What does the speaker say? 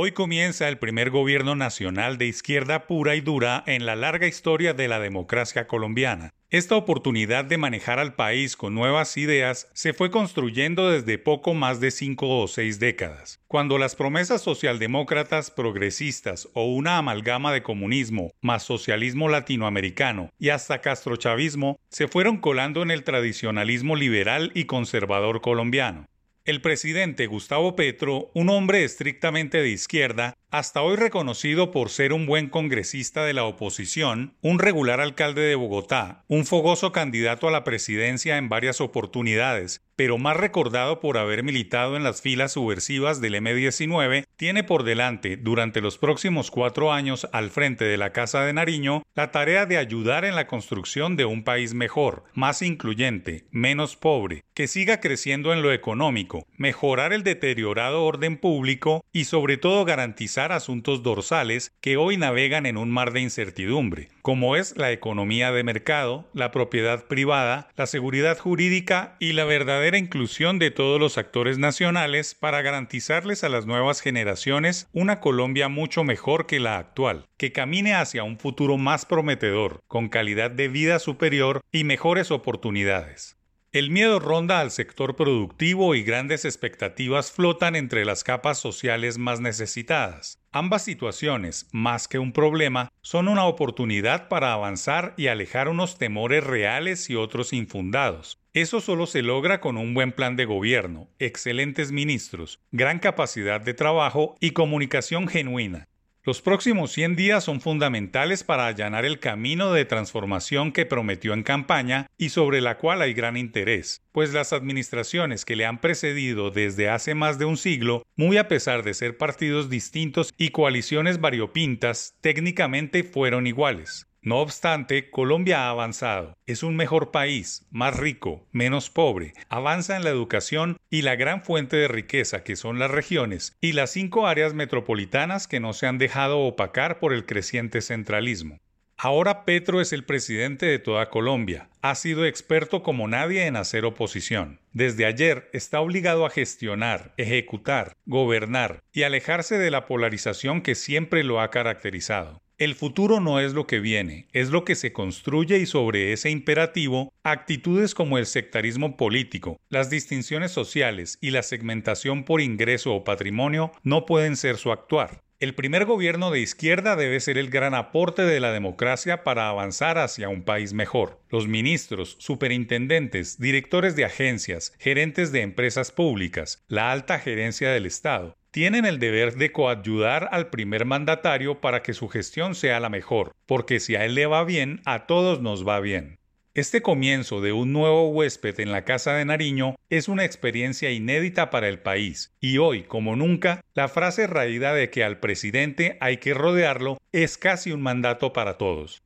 Hoy comienza el primer gobierno nacional de izquierda pura y dura en la larga historia de la democracia colombiana. Esta oportunidad de manejar al país con nuevas ideas se fue construyendo desde poco más de cinco o seis décadas, cuando las promesas socialdemócratas progresistas o una amalgama de comunismo más socialismo latinoamericano y hasta castrochavismo se fueron colando en el tradicionalismo liberal y conservador colombiano. El presidente Gustavo Petro, un hombre estrictamente de izquierda, hasta hoy reconocido por ser un buen congresista de la oposición, un regular alcalde de Bogotá, un fogoso candidato a la presidencia en varias oportunidades, pero más recordado por haber militado en las filas subversivas del M-19, tiene por delante, durante los próximos cuatro años al frente de la Casa de Nariño, la tarea de ayudar en la construcción de un país mejor, más incluyente, menos pobre, que siga creciendo en lo económico, mejorar el deteriorado orden público y sobre todo garantizar asuntos dorsales que hoy navegan en un mar de incertidumbre, como es la economía de mercado, la propiedad privada, la seguridad jurídica y la verdadera inclusión de todos los actores nacionales para garantizarles a las nuevas generaciones una Colombia mucho mejor que la actual, que camine hacia un futuro más prometedor, con calidad de vida superior y mejores oportunidades. El miedo ronda al sector productivo y grandes expectativas flotan entre las capas sociales más necesitadas. Ambas situaciones, más que un problema, son una oportunidad para avanzar y alejar unos temores reales y otros infundados. Eso solo se logra con un buen plan de gobierno, excelentes ministros, gran capacidad de trabajo y comunicación genuina. Los próximos 100 días son fundamentales para allanar el camino de transformación que prometió en campaña y sobre la cual hay gran interés, pues las administraciones que le han precedido desde hace más de un siglo, muy a pesar de ser partidos distintos y coaliciones variopintas, técnicamente fueron iguales. No obstante, Colombia ha avanzado. Es un mejor país, más rico, menos pobre. Avanza en la educación y la gran fuente de riqueza que son las regiones y las cinco áreas metropolitanas que no se han dejado opacar por el creciente centralismo. Ahora Petro es el presidente de toda Colombia. Ha sido experto como nadie en hacer oposición. Desde ayer está obligado a gestionar, ejecutar, gobernar y alejarse de la polarización que siempre lo ha caracterizado. El futuro no es lo que viene, es lo que se construye y sobre ese imperativo, actitudes como el sectarismo político, las distinciones sociales y la segmentación por ingreso o patrimonio no pueden ser su actuar. El primer gobierno de izquierda debe ser el gran aporte de la democracia para avanzar hacia un país mejor. Los ministros, superintendentes, directores de agencias, gerentes de empresas públicas, la alta gerencia del Estado, tienen el deber de coayudar al primer mandatario para que su gestión sea la mejor, porque si a él le va bien, a todos nos va bien. Este comienzo de un nuevo huésped en la Casa de Nariño es una experiencia inédita para el país, y hoy, como nunca, la frase raída de que al presidente hay que rodearlo es casi un mandato para todos.